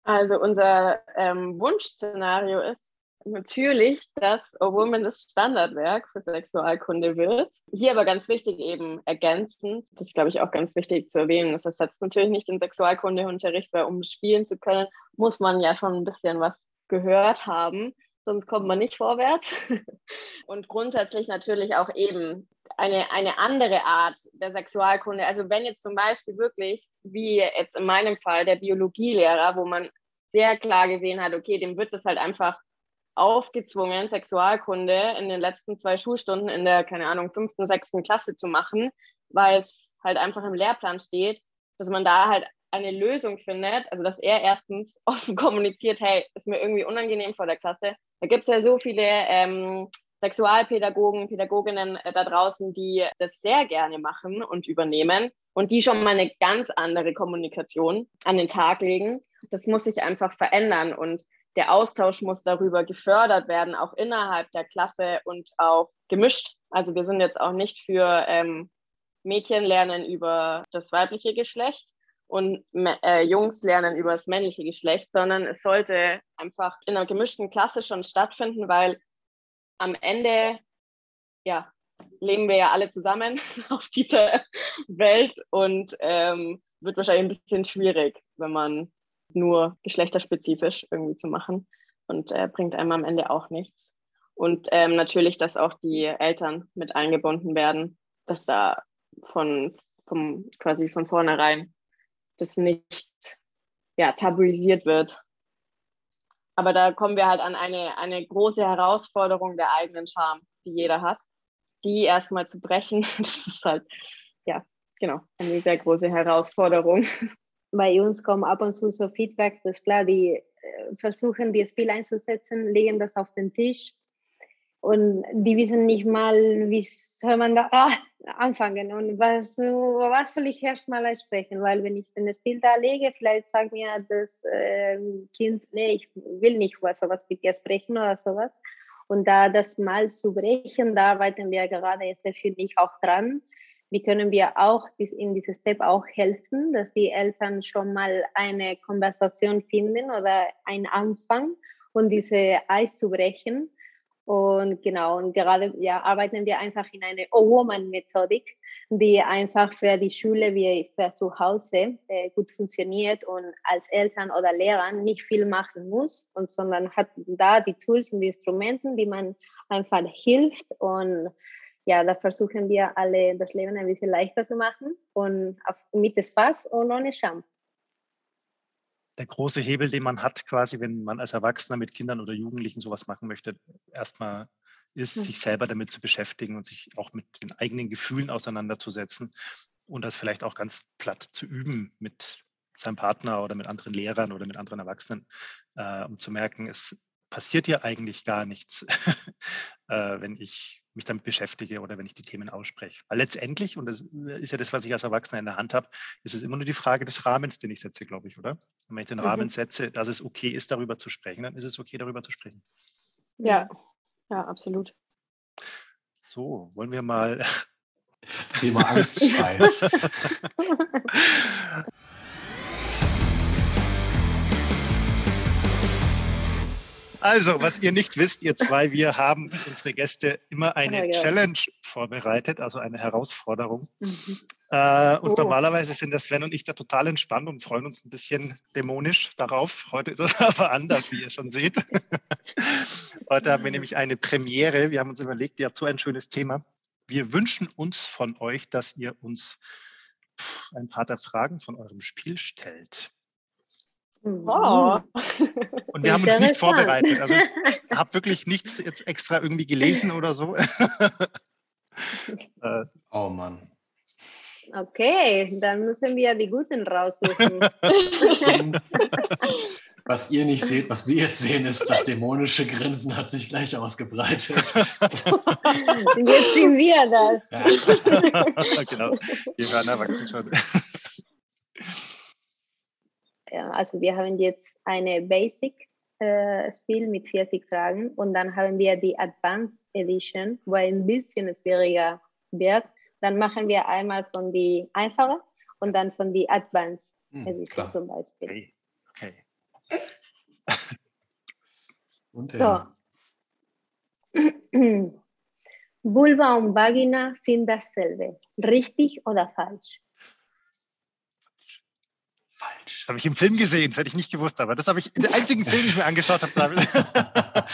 Also unser ähm, Wunschszenario ist natürlich, dass A Woman das Standardwerk für Sexualkunde wird. Hier aber ganz wichtig eben ergänzend, das ist glaube ich auch ganz wichtig zu erwähnen, das ersetzt natürlich nicht den Sexualkundeunterricht, weil um spielen zu können, muss man ja schon ein bisschen was gehört haben, sonst kommt man nicht vorwärts. [laughs] Und grundsätzlich natürlich auch eben eine, eine andere Art der Sexualkunde. Also wenn jetzt zum Beispiel wirklich, wie jetzt in meinem Fall, der Biologielehrer, wo man sehr klar gesehen hat, okay, dem wird das halt einfach aufgezwungen, Sexualkunde in den letzten zwei Schulstunden in der, keine Ahnung, fünften, sechsten Klasse zu machen, weil es halt einfach im Lehrplan steht, dass man da halt eine Lösung findet, also dass er erstens [laughs] offen kommuniziert, hey, ist mir irgendwie unangenehm vor der Klasse. Da gibt es ja so viele ähm, Sexualpädagogen, Pädagoginnen äh, da draußen, die das sehr gerne machen und übernehmen und die schon mal eine ganz andere Kommunikation an den Tag legen. Das muss sich einfach verändern und der Austausch muss darüber gefördert werden, auch innerhalb der Klasse und auch gemischt. Also wir sind jetzt auch nicht für ähm, Mädchen lernen über das weibliche Geschlecht und äh, Jungs lernen über das männliche Geschlecht, sondern es sollte einfach in einer gemischten Klasse schon stattfinden, weil am Ende ja, leben wir ja alle zusammen [laughs] auf dieser Welt und ähm, wird wahrscheinlich ein bisschen schwierig, wenn man nur geschlechterspezifisch irgendwie zu machen und äh, bringt einem am Ende auch nichts. Und ähm, natürlich, dass auch die Eltern mit eingebunden werden, dass da von, vom, quasi von vornherein das nicht ja, tabuisiert wird. Aber da kommen wir halt an eine, eine große Herausforderung der eigenen Scham, die jeder hat. Die erstmal zu brechen, [laughs] das ist halt, ja, genau, eine sehr große Herausforderung bei uns kommen ab und zu so Feedback, dass klar, die äh, versuchen, die Spiel einzusetzen, legen das auf den Tisch und die wissen nicht mal, wie soll man da ah, anfangen und was, was soll ich erst mal sprechen, weil wenn ich das Spiel da lege, vielleicht sagt mir das äh, Kind, nee, ich will nicht über sowas mit dir sprechen oder sowas. Und da das mal zu brechen, da arbeiten wir gerade jetzt ich auch dran, wie können wir auch in diesem Step auch helfen, dass die Eltern schon mal eine Konversation finden oder einen Anfang und diese Eis zu brechen. Und genau, und gerade ja, arbeiten wir einfach in eine O-Woman-Methodik, die einfach für die Schule wie für zu Hause äh, gut funktioniert und als Eltern oder Lehrer nicht viel machen muss, und, sondern hat da die Tools und die Instrumente, die man einfach hilft und ja, da versuchen wir alle das Leben ein bisschen leichter zu machen und auf, mit Spaß und ohne Scham. Der große Hebel, den man hat, quasi, wenn man als Erwachsener mit Kindern oder Jugendlichen sowas machen möchte, erstmal ist, mhm. sich selber damit zu beschäftigen und sich auch mit den eigenen Gefühlen auseinanderzusetzen und das vielleicht auch ganz platt zu üben mit seinem Partner oder mit anderen Lehrern oder mit anderen Erwachsenen, äh, um zu merken, es passiert ja eigentlich gar nichts, [laughs] äh, wenn ich mich damit beschäftige oder wenn ich die Themen ausspreche. Weil letztendlich, und das ist ja das, was ich als Erwachsener in der Hand habe, ist es immer nur die Frage des Rahmens, den ich setze, glaube ich, oder? wenn ich den mhm. Rahmen setze, dass es okay ist, darüber zu sprechen, dann ist es okay, darüber zu sprechen. Ja, ja, absolut. So, wollen wir mal. Thema [laughs] Angstschweiß. [laughs] Also, was ihr nicht wisst, ihr zwei, wir haben für unsere Gäste immer eine oh, ja. Challenge vorbereitet, also eine Herausforderung. Mhm. Äh, und oh. normalerweise sind der Sven und ich da total entspannt und freuen uns ein bisschen dämonisch darauf. Heute ist es [laughs] aber anders, wie ihr schon seht. [laughs] Heute haben wir nämlich eine Premiere. Wir haben uns überlegt, ihr habt so ein schönes Thema. Wir wünschen uns von euch, dass ihr uns ein paar der Fragen von eurem Spiel stellt. Oh. Und wir haben uns nicht vorbereitet. Also ich [laughs] habe wirklich nichts jetzt extra irgendwie gelesen oder so. [laughs] Äh, oh Mann. Okay, dann müssen wir die guten raussuchen. [laughs] Was ihr nicht seht, was wir jetzt sehen, ist, das dämonische Grinsen hat sich gleich ausgebreitet. Jetzt sind wir das. Ja. genau, wir werden erwachsen schon. Also wir haben jetzt eine Basic-Spiel mit 40 Fragen und dann haben wir die Advanced Edition, wo ein bisschen schwieriger wird. Dann machen wir einmal von die einfache und dann von die Advanced Hm, Edition klar. zum Beispiel. Okay. okay. [laughs] Und, So. äh, [clears throat] Vulva und Vagina sind dasselbe. Richtig oder falsch? Das habe ich im Film gesehen, das hätte ich nicht gewusst, aber das habe ich in den einzigen Film, den ich mir angeschaut habe. [laughs]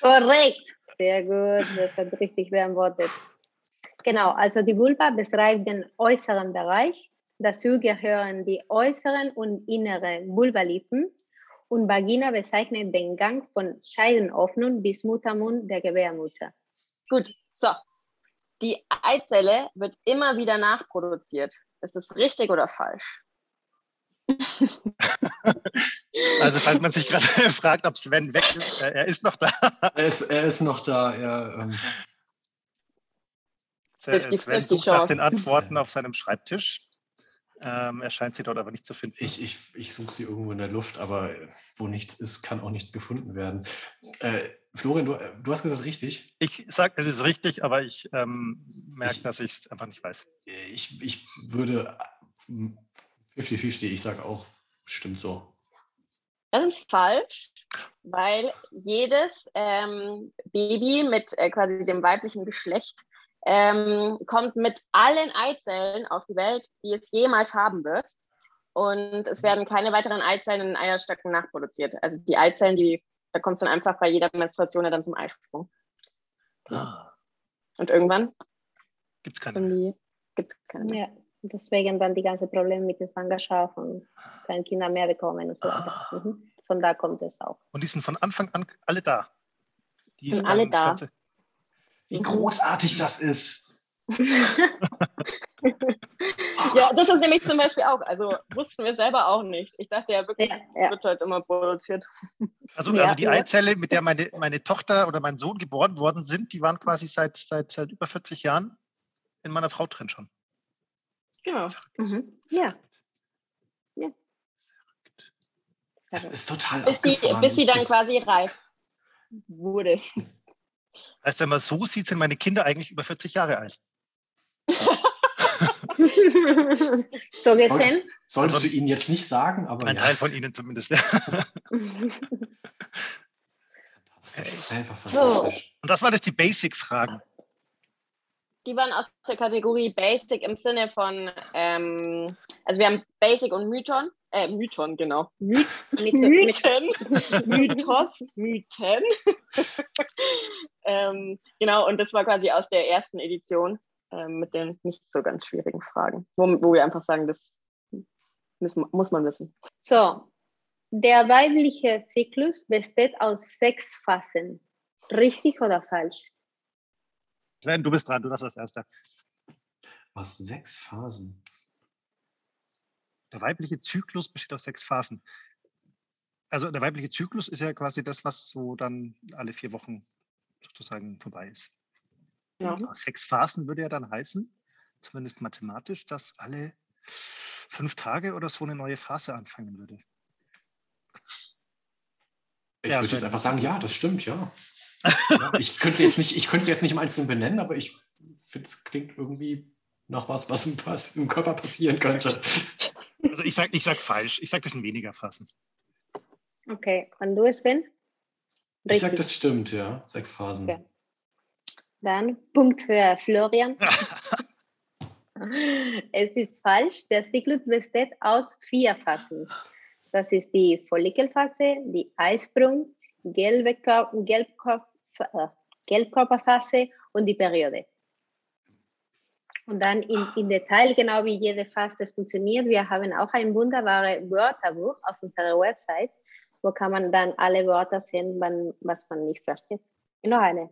Korrekt. Sehr gut, das hat richtig beantwortet. Genau, also die Vulva beschreibt den äußeren Bereich. Dazu gehören die äußeren und inneren Vulvalippen. Und Vagina bezeichnet den Gang von Scheidenöffnung bis Muttermund der Gebärmutter. Gut, so. Die Eizelle wird immer wieder nachproduziert. Ist das richtig oder falsch? Also, falls man sich gerade [laughs] fragt, ob Sven weg ist, äh, er ist noch da. Er ist, er ist noch da, ja. Ähm, Sven 50-50 sucht nach den. Antworten auf seinem Schreibtisch. Ähm, er scheint sie dort aber nicht zu finden. ich ich, ich suche sie irgendwo in der Luft, aber wo nichts ist, kann auch nichts gefunden werden. Äh, Florian, du, du hast gesagt richtig. Ich sage, es ist richtig, aber ich ähm, merke, dass ich es einfach nicht weiß. Ich, ich würde 50-50, ich sage auch, stimmt so. Das ist falsch, weil jedes ähm, Baby mit äh, quasi dem weiblichen Geschlecht ähm, kommt mit allen Eizellen auf die Welt, die es jemals haben wird. Und es werden keine weiteren Eizellen in den Eierstöcken nachproduziert. Also die Eizellen, die, da kommt es dann einfach bei jeder Menstruation ja dann zum Eisprung. Ah, Und irgendwann Gibt es keine. gibt es keine. mehr. Ja, deswegen dann die ganzen Probleme mit der Schwangerschaft und keine Kinder mehr bekommen und so weiter. Ah. Mhm. Von da kommt es auch. Und die sind von Anfang an alle da. Die Sind alle da. Ganze- Wie großartig das ist. [laughs] Ja, das ist nämlich zum Beispiel auch. Also wussten wir selber auch nicht. Ich dachte ja wirklich, Ja, es ja. wird halt immer produziert. Also, Ja, also die ja. Eizelle, mit der meine, meine Tochter oder mein Sohn geboren worden sind, die waren quasi seit, seit, seit über 40 Jahren in meiner Frau drin schon. Genau. Mhm. Ja. Das ist total Bis sie, bis sie dann das- quasi reif wurde. [laughs] Heißt, wenn man so sieht, sind meine Kinder eigentlich über 40 Jahre alt. so gesehen. Solltest, solltest du ihnen jetzt nicht sagen, aber Ein ja. Teil von ihnen zumindest. [laughs] Fantastisch. Einfach So. fantastisch. Und das waren jetzt die Basic-Fragen. Die waren aus der Kategorie Basic im Sinne von, ähm, also wir haben Basic und Mython, äh, Mython, genau. My Mythen, [laughs] Mythos, Mythen. [laughs] ähm, genau, und das war quasi aus der ersten Edition ähm, mit den nicht so ganz schwierigen Fragen, wo, wo wir einfach sagen, das müssen, muss man wissen. so, der weibliche Zyklus besteht aus sechs Phasen. Richtig oder falsch? Sven, du bist dran, du darfst als Erster. Was? Sechs Phasen? Der weibliche Zyklus besteht aus sechs Phasen. Also der weibliche Zyklus ist ja quasi das, was so dann alle vier Wochen sozusagen vorbei ist. Ja. Aus sechs Phasen würde ja dann heißen, zumindest mathematisch, dass alle fünf Tage oder so eine neue Phase anfangen würde. Ich Ja, würde jetzt einfach sagen, ja, das stimmt, ja. Ja ich könnte sie jetzt nicht, ich könnte sie jetzt nicht im Einzelnen benennen, aber ich finde, es klingt irgendwie nach was, was im, was im Körper passieren könnte. Also ich sage ich sag falsch. Ich sage, das sind weniger Phasen. Okay, und du, Sven? Ich sage, das stimmt, ja. Sechs Phasen. Okay. Dann Punkt für Florian. [laughs] Es ist falsch. Der Zyklus besteht aus vier Phasen. Das ist die Follikelphase, die Eisprung, gelbe Kör Gelbkörper, Gelbkörperphase und die Periode. Und dann in, in Detail, genau wie jede Phase funktioniert. Wir haben auch ein wunderbares Wörterbuch auf unserer Website, wo kann man dann alle Wörter sehen, wann, was man nicht versteht. Noch eine.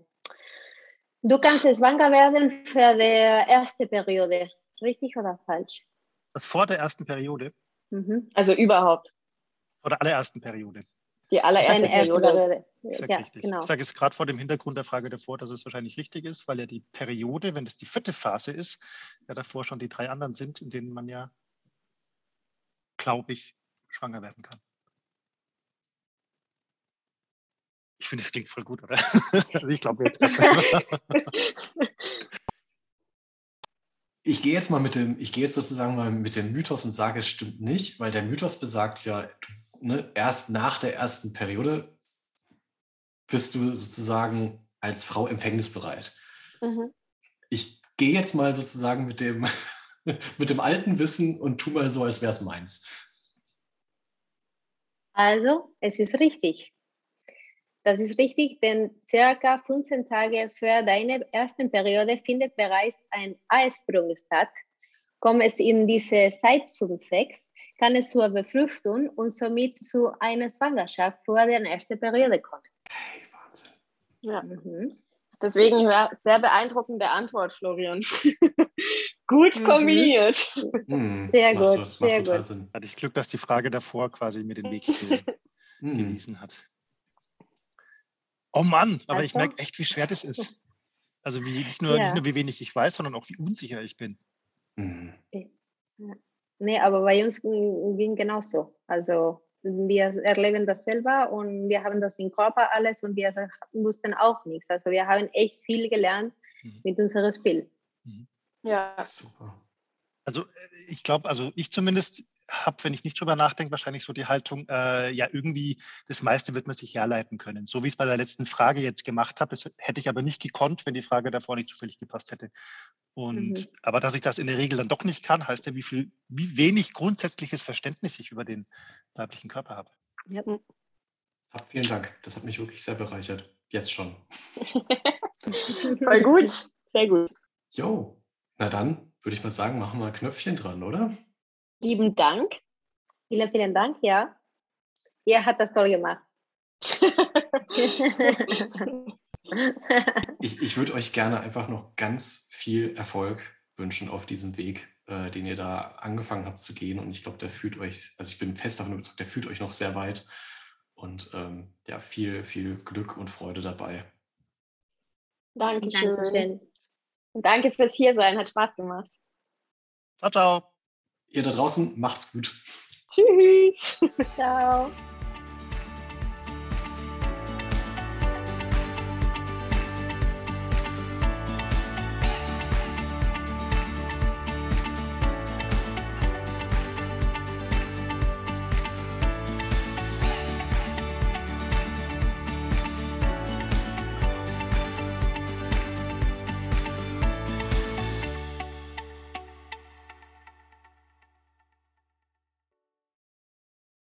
Du kannst schwanger werden für die erste Periode. richtig oder falsch? Das vor der ersten Periode Mhm. Also überhaupt. oder allerersten Periode? Die allererste Periode. Sage Ja, richtig. genau. Ich sage es gerade vor dem Hintergrund der Frage davor, dass es wahrscheinlich richtig ist, weil ja die Periode, wenn es die vierte Phase ist, ja davor schon die drei anderen sind, in denen man ja, glaube ich, schwanger werden kann. Ich finde, es klingt voll gut, oder? [laughs] Also ich glaube jetzt. Ich gehe jetzt mal mit dem, ich gehe jetzt sozusagen mal mit dem Mythos und sage, es stimmt nicht, weil der Mythos besagt ja, du, ne, erst nach der ersten Periode bist du sozusagen als Frau empfängnisbereit. Mhm. Ich gehe jetzt mal sozusagen mit dem, [laughs] mit dem alten Wissen und tu mal so, als wäre es meins. Also, es ist richtig. Das ist richtig, denn circa 15 Tage vor deiner ersten Periode findet bereits ein Eisprung statt. Kommt es in diese Zeitzone 6, kann es zur Befruchtung und somit zu einer Schwangerschaft vor der ersten Periode kommen. Hey, Wahnsinn. Ja. Mhm. Deswegen ja, sehr beeindruckende Antwort, Florian. [laughs] Gut Mhm. kombiniert. Hm, [laughs] Sehr gut, macht sehr gut. Sinn. Hatte ich Glück, dass die Frage davor quasi mir den Weg [laughs] Hm. gewiesen hat. Oh Mann, aber ich Also? merke echt, wie schwer das ist. Also wie, nicht, nur, Ja. nicht nur, wie wenig ich weiß, sondern auch, wie unsicher ich bin. Hm. Nee, aber bei uns ging genauso. Also wir erleben das selber und wir haben das im Körper alles und wir wussten auch nichts. Also wir haben echt viel gelernt Mhm. mit unserem Spiel. Ja. Super. Also äh, ich glaube, also ich zumindest habe, wenn ich nicht drüber nachdenke, wahrscheinlich so die Haltung, äh, ja irgendwie, das meiste wird man sich herleiten können. So wie ich es bei der letzten Frage jetzt gemacht habe, das hätte ich aber nicht gekonnt, wenn die Frage davor nicht zufällig gepasst hätte. Und Mhm. aber dass ich das in der Regel dann doch nicht kann, heißt ja, wie viel, wie wenig grundsätzliches Verständnis ich über den weiblichen Körper habe. Hab, vielen Dank. Das hat mich wirklich sehr bereichert. Jetzt schon. [laughs] Voll gut. Sehr gut. Jo, na dann würde ich mal sagen, machen wir ein Knöpfchen dran, oder? Lieben Dank. Vielen, vielen Dank, ja. Ihr hat das toll gemacht. [laughs] Ich, ich würde euch gerne einfach noch ganz viel Erfolg wünschen auf diesem Weg, äh, den ihr da angefangen habt zu gehen. Und ich glaube, der führt euch, also ich bin fest davon überzeugt, der führt euch noch sehr weit. Und ähm, ja, viel, viel Glück und Freude dabei. Dankeschön. Dankeschön. Und danke fürs Hiersein. Hat Spaß gemacht. Ciao, ciao. Ihr da draußen macht's gut. Tschüss. [laughs] Ciao.